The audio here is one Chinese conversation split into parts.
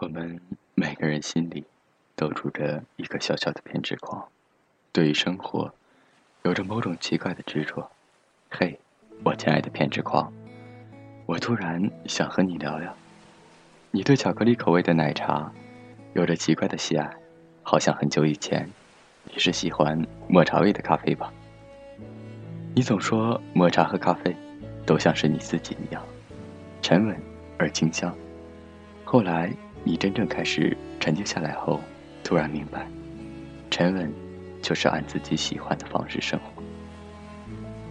我们每个人心里都住着一个小小的偏执狂，对于生活有着某种奇怪的执着。嘿，我亲爱的偏执狂，我突然想和你聊聊，你对巧克力口味的奶茶有着奇怪的喜爱，好像很久以前你是喜欢抹茶味的咖啡吧？你总说抹茶和咖啡都像是你自己一样，沉稳而清香。后来。你真正开始沉静下来后，突然明白，沉稳就是按自己喜欢的方式生活。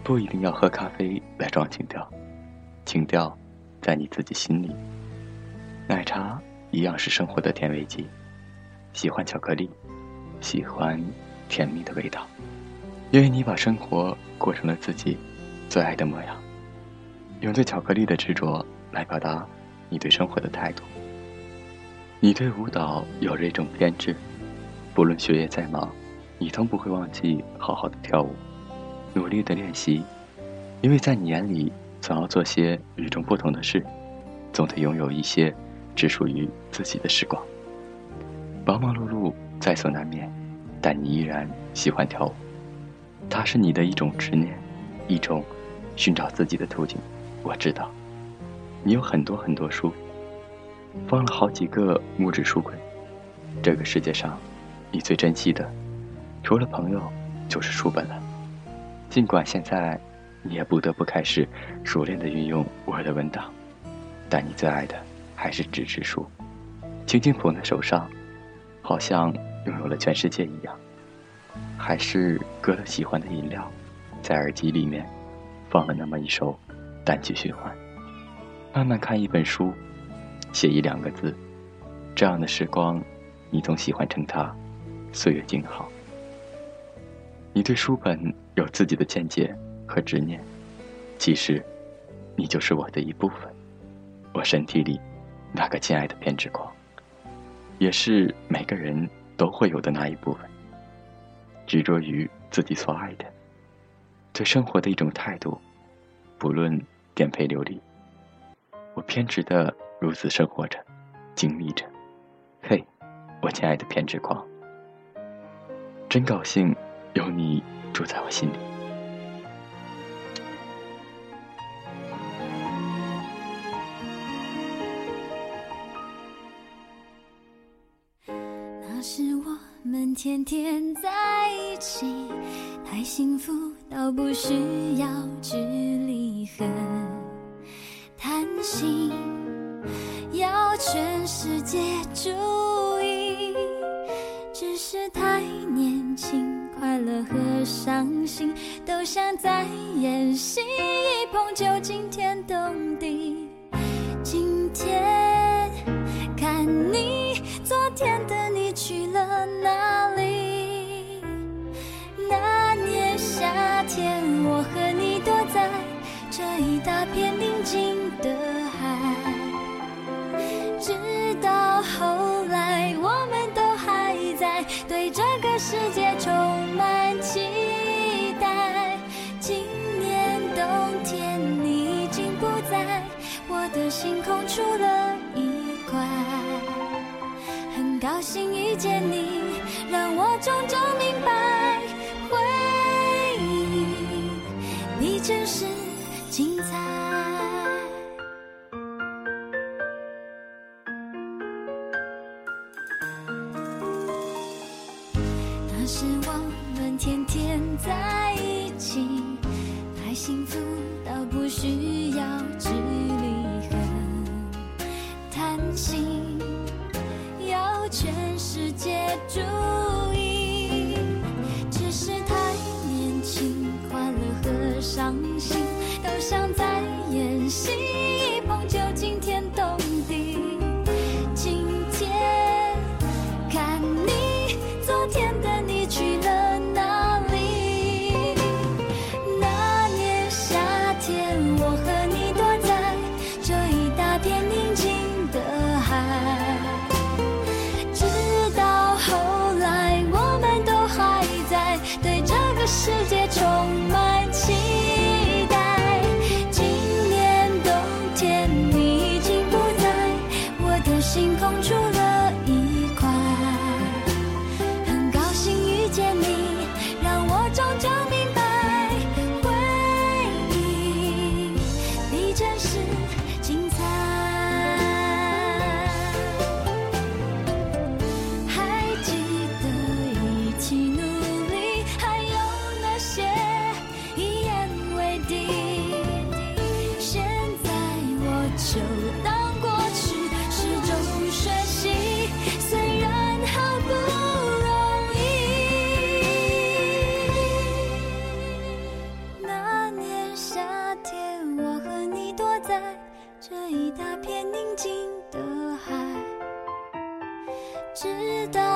不一定要喝咖啡来装情调，情调在你自己心里。奶茶一样是生活的甜味剂，喜欢巧克力，喜欢甜蜜的味道，因为你把生活过成了自己最爱的模样。用对巧克力的执着来表达你对生活的态度。你对舞蹈有着一种偏执，不论学业再忙，你都不会忘记好好的跳舞，努力的练习，因为在你眼里，总要做些与众不同的事，总得拥有一些只属于自己的时光。忙忙碌碌在所难免，但你依然喜欢跳舞，它是你的一种执念，一种寻找自己的途径。我知道，你有很多很多书。放了好几个木质书柜，这个世界上，你最珍惜的，除了朋友，就是书本了。尽管现在，你也不得不开始熟练的运用 Word 文档，但你最爱的还是纸质书，轻轻捧在手上，好像拥有了全世界一样。还是搁了喜欢的饮料，在耳机里面，放了那么一首单曲循环，慢慢看一本书。写一两个字，这样的时光，你总喜欢称它“岁月静好”。你对书本有自己的见解和执念，其实，你就是我的一部分，我身体里那个亲爱的偏执狂，也是每个人都会有的那一部分。执着于自己所爱的，对生活的一种态度，不论颠沛流离，我偏执的。如此生活着，经历着，嘿，我亲爱的偏执狂，真高兴有你住在我心里。那是我们天天在一起，太幸福到不需要距离和贪心。全世界注意，只是太年轻，快乐和伤心都像在演戏，一碰就惊天动地。今天看你，昨天的你去了哪里？那年夏天，我和你躲在这一大片宁静的。后世界充满期待。今年冬天，你已经不在我的星空出了一块。很高兴遇见你，让我种种明白，回忆比真实精彩。是我们天天在一起，太幸福到不需要距离和贪心，要全世界注意。只是太年轻，快乐和伤心都像在演戏，一大片宁静的海，直到。